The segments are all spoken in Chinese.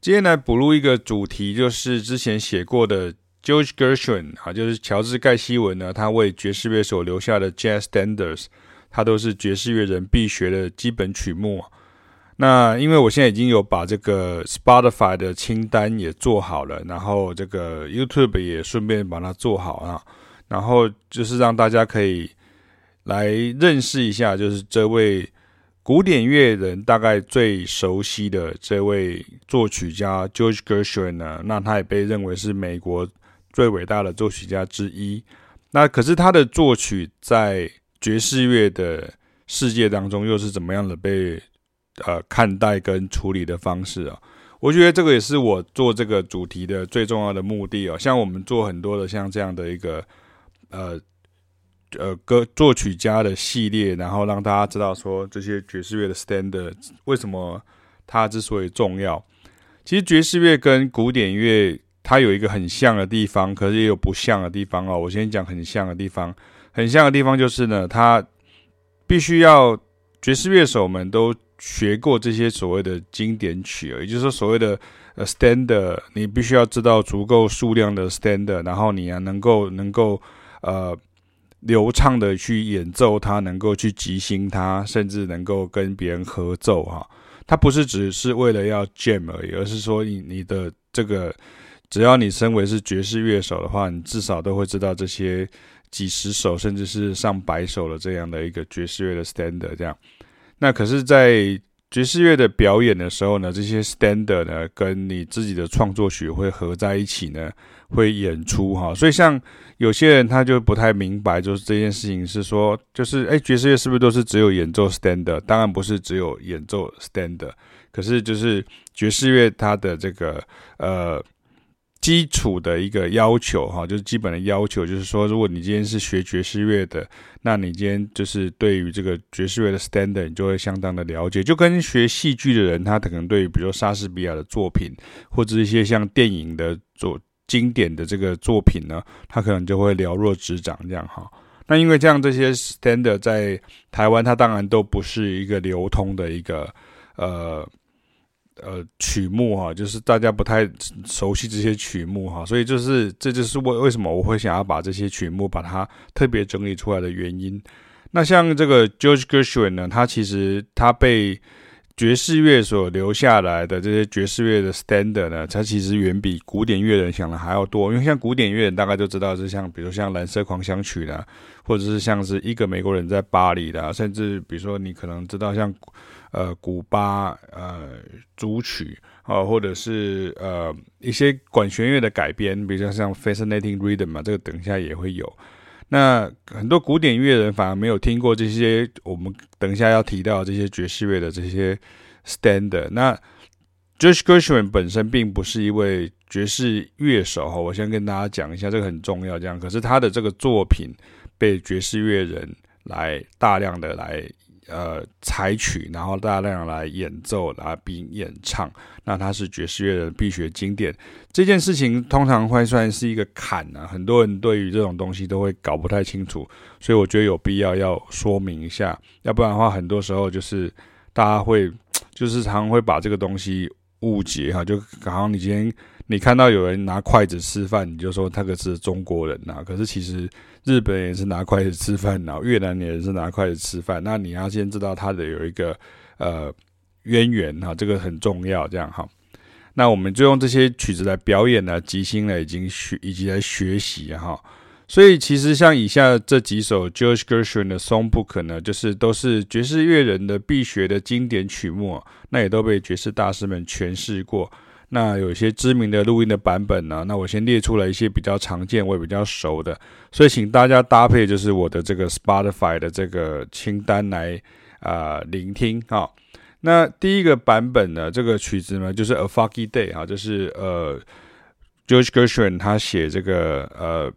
今天来补录一个主题，就是之前写过的 George Gershwin 啊，就是乔治盖希文呢，他为爵士乐手留下的 Jazz Standards，它都是爵士乐人必学的基本曲目。那因为我现在已经有把这个 Spotify 的清单也做好了，然后这个 YouTube 也顺便把它做好啊，然后就是让大家可以来认识一下，就是这位。古典乐人大概最熟悉的这位作曲家 George Gershwin 呢，那他也被认为是美国最伟大的作曲家之一。那可是他的作曲在爵士乐的世界当中又是怎么样的被呃看待跟处理的方式啊？我觉得这个也是我做这个主题的最重要的目的哦。像我们做很多的像这样的一个呃。呃，歌作曲家的系列，然后让大家知道说这些爵士乐的 standard 为什么它之所以重要。其实爵士乐跟古典乐它有一个很像的地方，可是也有不像的地方哦。我先讲很像的地方，很像的地方就是呢，它必须要爵士乐手们都学过这些所谓的经典曲，也就是说所谓的呃 standard，你必须要知道足够数量的 standard，然后你啊能够能够呃。流畅的去演奏它，能够去即兴它，甚至能够跟别人合奏哈。它不是只是为了要 jam 而已，而是说你你的这个，只要你身为是爵士乐手的话，你至少都会知道这些几十首甚至是上百首的这样的一个爵士乐的 standard 这样。那可是，在爵士乐的表演的时候呢，这些 standard 呢，跟你自己的创作曲会合在一起呢，会演出哈。所以像有些人他就不太明白，就是这件事情是说，就是诶，爵士乐是不是都是只有演奏 standard？当然不是只有演奏 standard，可是就是爵士乐它的这个呃。基础的一个要求，哈，就是基本的要求，就是说，如果你今天是学爵士乐的，那你今天就是对于这个爵士乐的 standard，你就会相当的了解。就跟学戏剧的人，他可能对于比如说莎士比亚的作品，或者一些像电影的作经典的这个作品呢，他可能就会了若指掌这样哈。那因为这样，这些 standard 在台湾，它当然都不是一个流通的一个呃。呃，曲目哈，就是大家不太熟悉这些曲目哈，所以就是这就是为为什么我会想要把这些曲目把它特别整理出来的原因。那像这个 George Gershwin 呢，他其实他被爵士乐所留下来的这些爵士乐的 standard 呢，它其实远比古典乐人想的还要多。因为像古典乐人大概就知道是像比如像蓝色狂想曲的，或者是像是一个美国人在巴黎的，甚至比如说你可能知道像。呃，古巴呃组曲啊、或者是呃一些管弦乐的改编，比如像 Fascinating Rhythm 嘛，这个等一下也会有。那很多古典音乐人反而没有听过这些，我们等一下要提到这些爵士乐的这些 standard。那 Josh Gershwin 本身并不是一位爵士乐手哈，我先跟大家讲一下，这个很重要。这样，可是他的这个作品被爵士乐人来大量的来。呃，采取然后大量来演奏啊，并演唱，那它是爵士乐的必学经典。这件事情通常会算是一个坎啊，很多人对于这种东西都会搞不太清楚，所以我觉得有必要要说明一下，要不然的话，很多时候就是大家会就是常常会把这个东西误解哈，就好像你今天你看到有人拿筷子吃饭，你就说他可是中国人呐，可是其实。日本也是拿筷子吃饭，呐越南也是拿筷子吃饭。那你要先知道它的有一个呃渊源哈，这个很重要。这样哈，那我们就用这些曲子来表演呢，即兴呢，已经学以及来学习哈。所以其实像以下这几首 George Gershwin 的 Songbook 呢，就是都是爵士乐人的必学的经典曲目，那也都被爵士大师们诠释过。那有一些知名的录音的版本呢，那我先列出了一些比较常见、我也比较熟的，所以请大家搭配就是我的这个 Spotify 的这个清单来啊、聆听哈。那第一个版本呢，这个曲子呢就是《A Foggy Day》哈，就是呃 George Gershwin 他写这个呃。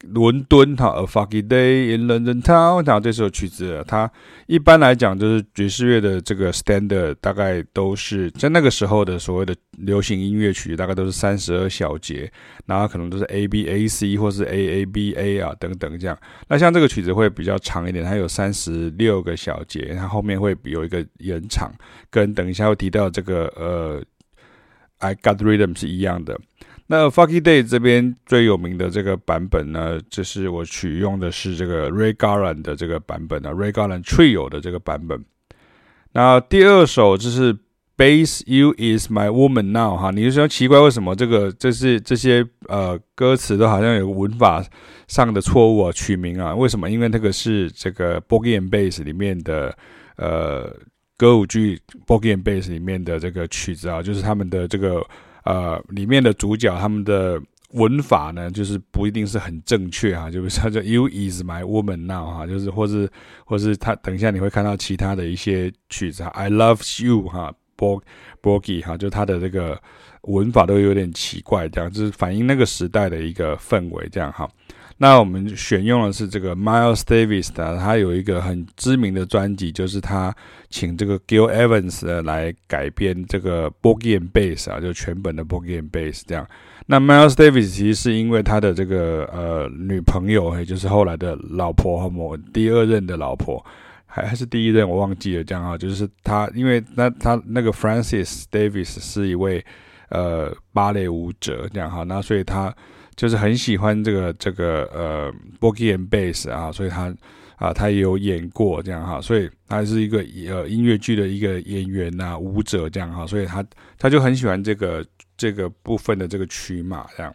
伦敦哈，A Foggy Day in London Town。然后这首曲子，它一般来讲就是爵士乐的这个 standard，大概都是在那个时候的所谓的流行音乐曲，大概都是三十二小节，然后可能都是 A B A C 或是 A A B A 啊等等这样。那像这个曲子会比较长一点，它有三十六个小节，它后面会有一个延长，跟等一下会提到这个呃。I Got Rhythm 是一样的。那 Funky Day 这边最有名的这个版本呢，就是我取用的是这个 Ray Garland 的这个版本啊，Ray Garland Trio 的这个版本。那第二首就是 Base，You Is My Woman Now 哈，你就说奇怪为什么这个这是这些呃歌词都好像有文法上的错误啊，取名啊，为什么？因为那个是这个 Boogie and Bass 里面的呃歌舞剧 Boogie and Bass 里面的这个曲子啊，就是他们的这个。呃，里面的主角他们的文法呢，就是不一定是很正确哈，就是他叫 You is my woman now 哈，就是或是或是他等一下你会看到其他的一些曲子，I love you 哈，Boogie 哈，就他的这个文法都有点奇怪，这样就是反映那个时代的一个氛围，这样哈。那我们选用的是这个 Miles Davis 的，他有一个很知名的专辑，就是他请这个 Gil Evans 来改编这个 b o g i e and Bass 啊，就全本的 b o g i e and Bass 这样。那 Miles Davis 其实是因为他的这个呃女朋友，也就是后来的老婆和某第二任的老婆，还还是第一任我忘记了这样啊，就是他因为那他那个 Francis Davis 是一位呃芭蕾舞者这样哈，那所以他。就是很喜欢这个这个呃 b o g i e and Bass 啊，所以他啊，他也有演过这样哈，所以他是一个呃音乐剧的一个演员呐、舞者这样哈，所以他他就很喜欢这个这个部分的这个曲码这样。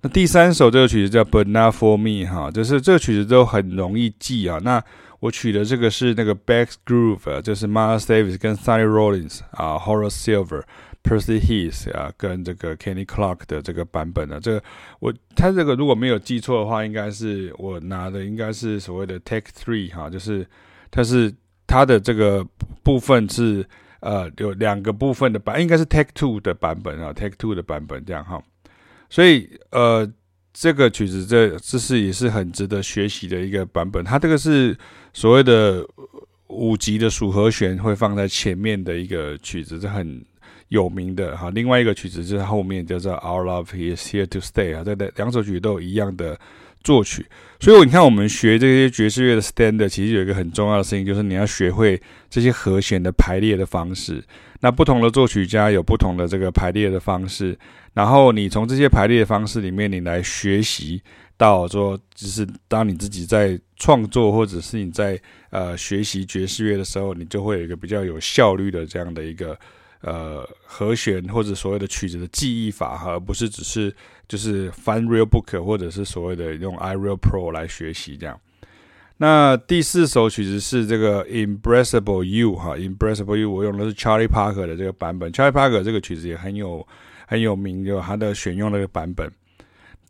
那第三首这个曲子叫 But Not For Me 哈，就是这个曲子都很容易记啊。那我取的这个是那个 Bass Groove，就是 Miles Davis 跟 Sonny Rollins 啊，Horace Silver。Percy Heath 啊，跟这个 Kenny Clark 的这个版本呢，这个我他这个如果没有记错的话，应该是我拿的应该是所谓的 Take Three 哈，就是它是它的这个部分是呃有两个部分的版，应该是 Take Two 的版本啊，Take Two 的版本这样哈，所以呃这个曲子这这是也是很值得学习的一个版本，它这个是所谓的五级的属和弦会放在前面的一个曲子，这很。有名的哈，另外一个曲子就是后面叫做 Our Love Is Here to Stay 啊，这两首曲都有一样的作曲，所以你看我们学这些爵士乐的 standard，其实有一个很重要的事情，就是你要学会这些和弦的排列的方式。那不同的作曲家有不同的这个排列的方式，然后你从这些排列的方式里面，你来学习到说，就是当你自己在创作或者是你在呃学习爵士乐的时候，你就会有一个比较有效率的这样的一个。呃，和弦或者所谓的曲子的记忆法哈，而不是只是就是翻 real book 或者是所谓的用 iReal Pro 来学习这样。那第四首曲子是这个 Impressible You 哈，Impressible You 我用的是 Charlie Parker 的这个版本，Charlie Parker 这个曲子也很有很有名，就他的选用那个版本。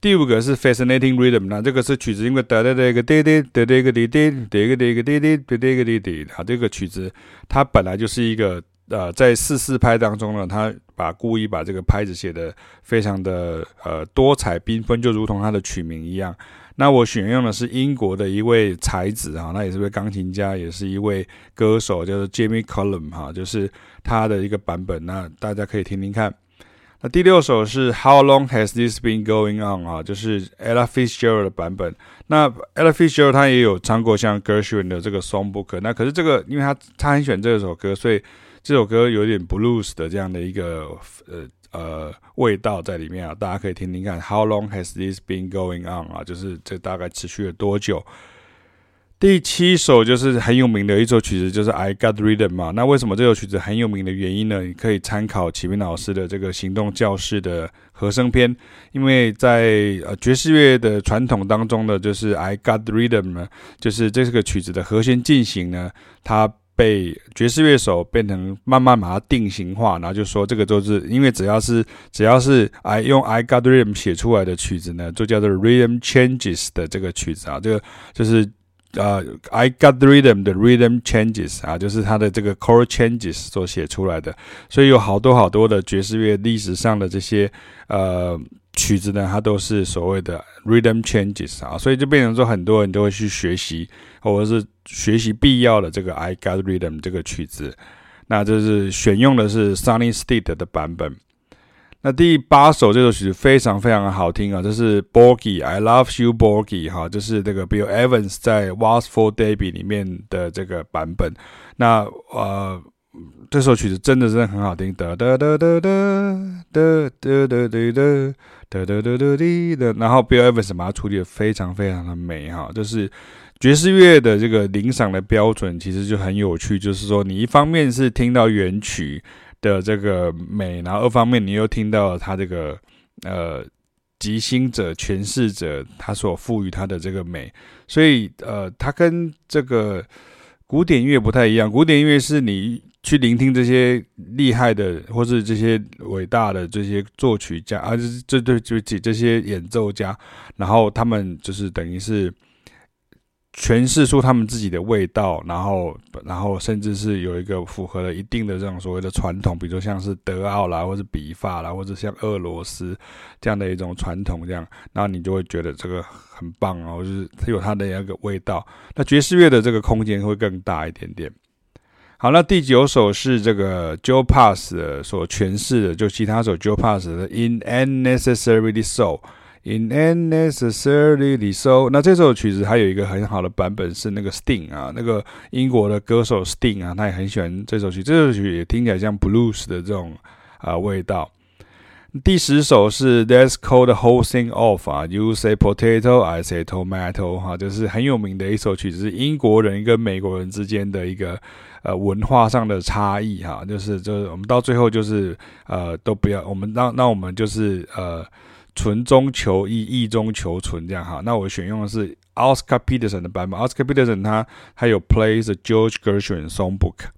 第五个是 Fascinating Rhythm，那这个是曲子，因为哒哒哒个哒哒哒哒个哒哒哒个哒个哒哒哒哒个哒哒，啊，这个曲子它本来就是一个。呃，在四四拍当中呢，他把故意把这个拍子写得非常的呃多彩缤纷，就如同他的曲名一样。那我选用的是英国的一位才子啊，那也是位钢琴家，也是一位歌手，叫做 Jamie Cullum 哈，就是他的一个版本。那大家可以听听看。那第六首是 How Long Has This Been Going On 啊，就是 Ella Fitzgerald 的版本。那 Ella Fitzgerald 他也有唱过像 Gershwin 的这个 Songbook，那可是这个因为他他很喜欢这首歌，所以。这首歌有点 blues 的这样的一个呃呃味道在里面啊，大家可以听听看。How long has this been going on 啊？就是这大概持续了多久？第七首就是很有名的一首曲子，就是 I Got Rhythm 嘛。那为什么这首曲子很有名的原因呢？你可以参考启明老师的这个行动教室的和声篇，因为在呃爵士乐的传统当中呢，就是 I Got Rhythm 呢，就是这个曲子的和弦进行呢，它。被爵士乐手变成慢慢把它定型化，然后就说这个都是因为只要是只要是 I 用 I got rhythm 写出来的曲子呢，就叫做 rhythm changes 的这个曲子啊，这个就是呃 I got rhythm 的 rhythm changes 啊，就是它的这个 chord changes 所写出来的，所以有好多好多的爵士乐历史上的这些呃。曲子呢，它都是所谓的 rhythm changes 啊，所以就变成说很多人都会去学习，或者是学习必要的这个 I got rhythm 这个曲子。那这是选用的是 Sunny Stitt 的版本。那第八首这首曲子非常非常的好听啊，这是 Borgie I Love You Borgie 哈，就是这个 Bill Evans 在 Was for Debby 里面的这个版本。那呃。这首曲子真的真的很好听，哒哒哒哒哒哒哒哒哒哒哒哒哒滴的，然后 Bill Evans 把它处理的非常非常的美哈，就是爵士乐的这个聆赏的标准其实就很有趣，就是说你一方面是听到原曲的这个美，然后二方面你又听到它这个呃即兴者诠释者他所赋予它的这个美，所以呃，它跟这个古典音乐不太一样，古典音乐是你。去聆听这些厉害的，或是这些伟大的这些作曲家啊，这这这这这些演奏家，然后他们就是等于是诠释出他们自己的味道，然后然后甚至是有一个符合了一定的这种所谓的传统，比如说像是德奥啦，或是比法啦，或者像俄罗斯这样的一种传统，这样，然后你就会觉得这个很棒哦，就是它有它的那个味道。那爵士乐的这个空间会更大一点点。好，那第九首是这个 Joe Pass 的所诠释的，就其他首 Joe Pass 的 In Unnecessarily So，In Unnecessarily So。那这首曲子还有一个很好的版本是那个 Sting 啊，那个英国的歌手 Sting 啊，他也很喜欢这首曲，这首曲也听起来像 Blues 的这种啊味道。第十首是 Let's Called the Whole Thing Off 啊，You say potato, I say tomato 哈，就是很有名的一首曲子，是英国人跟美国人之间的一个呃文化上的差异哈，就是就是我们到最后就是呃都不要，我们那那我们就是呃纯中求异，异中求纯这样哈。那我选用的是 Oscar Peterson 的版本，Oscar Peterson 他他有 Play the George Gershwin Songbook。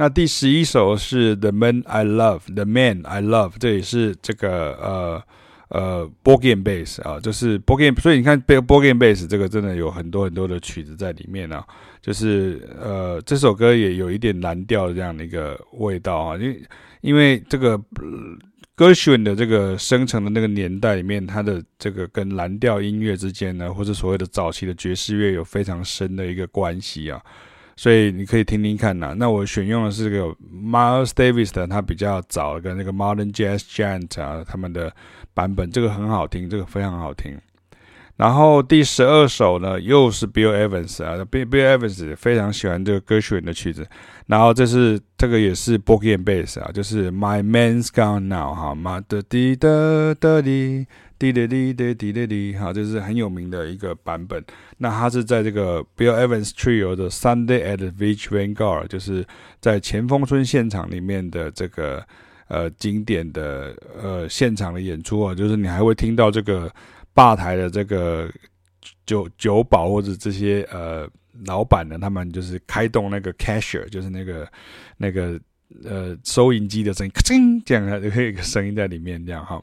那第十一首是 The Man I Love，The Man I Love，这也是这个呃呃 b o g a n Bass 啊，就是 Bogie，所以你看 b o g a n Bass 这个真的有很多很多的曲子在里面啊，就是呃这首歌也有一点蓝调这样的一个味道啊，因为因为这个 Gershwin 的这个生成的那个年代里面，它的这个跟蓝调音乐之间呢，或者所谓的早期的爵士乐有非常深的一个关系啊。所以你可以听听看呐、那我选用的是这个 Miles Davis 的，他比较早跟那个 Modern Jazz Giant 啊他们的版本，这个很好听，这个非常好听。然后第十二首呢，又是 Bill Evans 啊，Bill Bill Evans 非常喜欢这个 Gershwin 的曲子。然后这是这个也是 Boogie and Bass 啊，就是 My Man's Gone Now 哈，妈的滴的的滴。滴滴滴滴滴滴滴，哈，这是很有名的一个版本。那它是在这个 Bill Evans Trio 的 Sunday at the Beach Vanguard，就是在前锋村现场里面的这个呃经典的呃现场的演出啊，就是你还会听到这个吧台的这个酒酒保或者这些呃老板呢，他们就是开动那个 cashier，就是那个那个呃收银机的声音，咔嚓这样，就会有一个声音在里面，这样哈。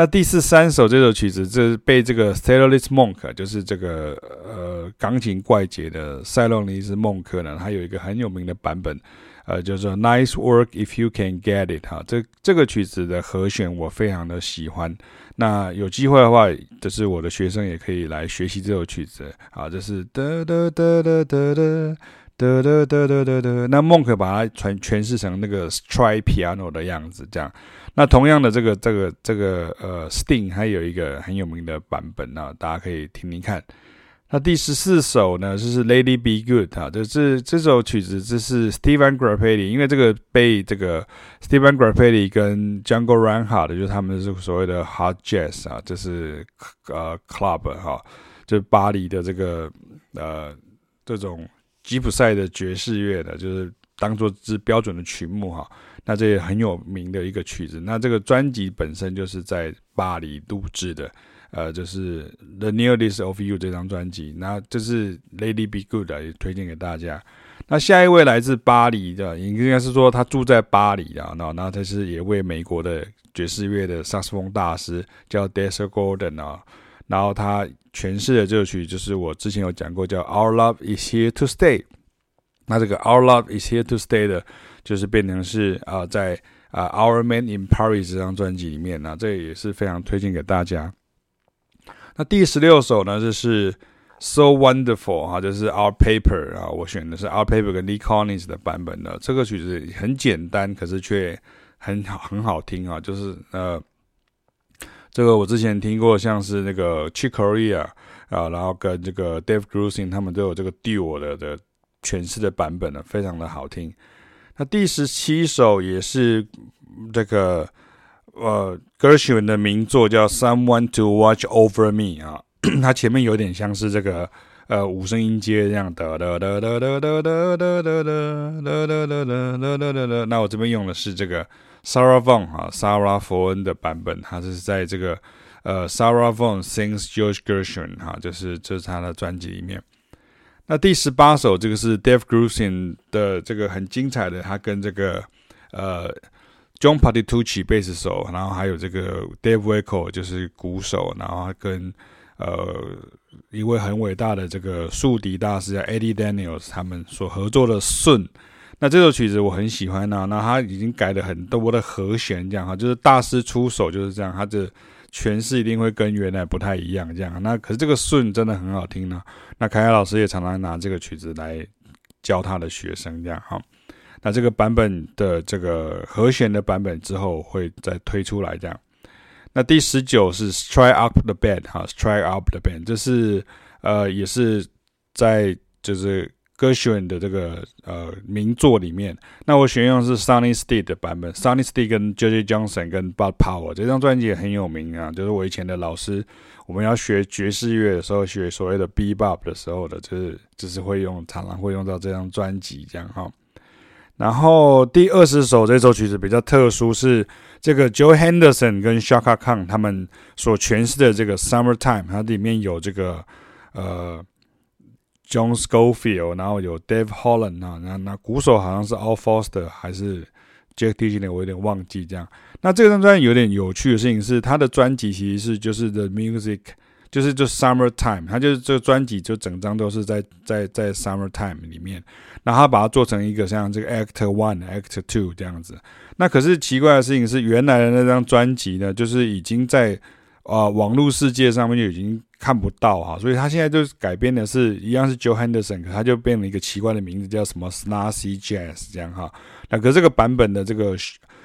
那第四三首这首曲子，这是被这个 Thelonious Monk，就是这个呃钢琴怪杰的塞洛尼斯孟克呢，他有一个很有名的版本，呃，叫做 Nice Work If You Can Get It 哈。这这个曲子的和弦我非常的喜欢。那有机会的话，就是我的学生也可以来学习这首曲子啊。这是哒哒哒哒哒哒得得得得得得。那孟克把它诠诠释成那个 STRI PIANO 的样子，这样。那同样的这个这个这个呃，Sting 还有一个很有名的版本啊，大家可以听听看。那第十四首呢，就是 Lady Be Good 啊，这这这首曲子这是 Steven Grappelli，因为这个被这个 Steven Grappelli 跟 Django Reinhardt 就是他们是所谓的 Hard Jazz 啊，这是呃 Club 哈、就是巴黎的这个呃这种吉普赛的爵士乐的，就是当做是标准的曲目哈。那这也很有名的一个曲子。那这个专辑本身就是在巴黎录制的，呃，就是《The Nearest of You》这张专辑。那这是《Lady Be Good》也推荐给大家。那下一位来自巴黎的，应该是说他住在巴黎啊。那那他是也为美国的爵士乐的萨克斯风大师，叫 d e s e r Gordon 啊。然后他诠释的这首曲就是我之前有讲过，叫《Our Love Is Here to Stay》。那这个《Our Love Is Here to Stay》的。就是变成是啊、在啊、《Our Man in Paris》这张专辑里面呢、这也是非常推荐给大家。那第十六首呢，就是 So Wonderful 哈、就是 Our Paper 啊，我选的是 Our Paper 跟 Lee Konitz 的版本的。这个曲子很简单，可是却很好很好听啊。就是呃，这个我之前听过，像是那个 Chick Corea 啊，然后跟这个 Dave Grusin 他们都有这个 Duo 的的诠释的版本呢，非常的好听。那第十七首也是这个呃 Gershwin 的名作，叫《Someone to Watch Over Me》啊，它前面有点像是这个呃五声音阶这样的哒哒哒哒哒哒哒哒哒哒哒哒哒哒哒。那我这边用的是这个 Sarah Vaughan 啊，Sarah 佛恩的版本，它是在这个呃 Sarah Vaughan Sings George Gershwin 哈，就是这是他的专辑里面。那第十八首，这个是 Dave Grusin 的这个很精彩的，他跟这个呃 John Patitucci 贝斯手，然后还有这个 Dave Weckl 就是鼓手，然后跟呃一位很伟大的这个竖笛大师叫 Eddie Daniels 他们所合作的顺。那这首曲子我很喜欢呢、那他已经改了很多的和弦，这样哈，就是大师出手就是这样，他的。诠释一定会跟原来不太一样，这样。那可是这个顺真的很好听呢。那凯凯老师也常常拿这个曲子来教他的学生，这样哈。那这个版本的这个和弦的版本之后会再推出来，这样。那第十九是 Strike Up the Band 哈，Strike Up the Band，这是呃也是在就是。Gershwin 的这个呃名作里面，那我选用的是 Sonny Stitt 的版本。Sonny Stitt 跟 JJ Johnson 跟 Bud Power 这张专辑也很有名啊，就是我以前的老师，我们要学爵士乐的时候，学所谓的 Bebop 的时候的，就是就是会用，常常会用到这张专辑这样哈。然后第二十首这首曲子比较特殊，是这个 Joe Henderson 跟 Shaka Khan 他们所诠释的这个 Summertime，它里面有这个呃。John Scofield，然后有 Dave Holland 啊，那那鼓手好像是 Al Foster 还是 Jack DeJohnie，我有点忘记这样。那这张专辑有点有趣的事情是，他的专辑其实是就是 The Music，就是就 Summertime，他就是这个专辑就整张都是在在在 Summertime 里面，然后他把它做成一个像这个 Act One、Act Two 这样子。那可是奇怪的事情是，原来的那张专辑呢，就是已经在啊、网络世界上面就已经。看不到哈，所以他现在就改编的是一样是 Joe Henderson，可他就变了一个奇怪的名字，叫什么 Snazzy Jazz 这样哈。那可这个版本的这个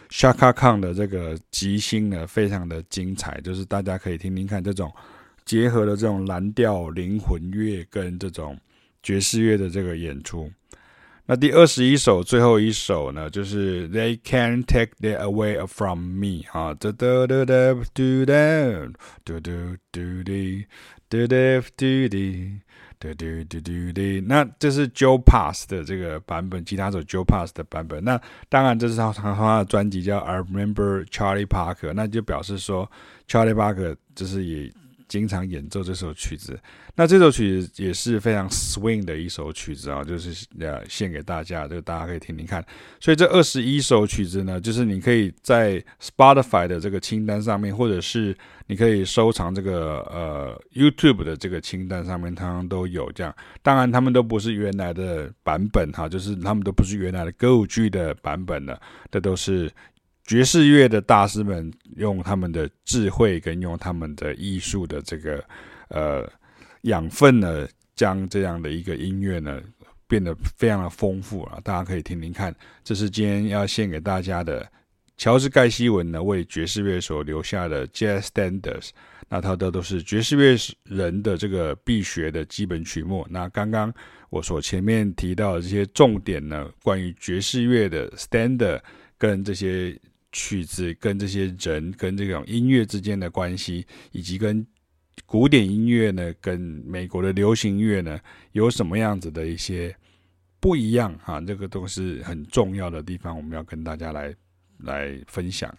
Shaka Khan 的这个即兴呢，非常的精彩，就是大家可以听听看这种结合了这种蓝调灵魂乐跟这种爵士乐的这个演出。那第二十一首，最后一首呢，就是 They Can't Take That Away From Me 啊，哒哒哒哒嘟哒嘟嘟嘟滴嘟哒嘟滴嘟嘟嘟嘟滴。那这是 Joe Pass 的这个版本，吉他手 Joe Pass 的版本。那当然这是他他他的专辑叫 I Remember Charlie Parker，那就表示说 Charlie Parker 就是也。经常演奏这首曲子，那这首曲子也是非常 swing 的一首曲子啊，就是呃献给大家，就大家可以听听看。所以这二十一首曲子呢，就是你可以在 Spotify 的这个清单上面，或者是你可以收藏这个呃 YouTube 的这个清单上面，通常都有这样。当然，他们都不是原来的版本哈，就是他们都不是原来的歌舞剧的版本了，这都是。爵士乐的大师们用他们的智慧跟用他们的艺术的这个呃养分呢，将这样的一个音乐呢变得非常的丰富啊！大家可以听听看，这是今天要献给大家的乔治盖希文呢为爵士乐所留下的 Jazz Standards。那它的都是爵士乐人的这个必学的基本曲目。那刚刚我所前面提到的这些重点呢，关于爵士乐的 Standard 跟这些。曲子跟这些人跟这种音乐之间的关系，以及跟古典音乐呢，跟美国的流行乐呢，有什么样子的一些不一样哈？这个都是很重要的地方，我们要跟大家来来分享。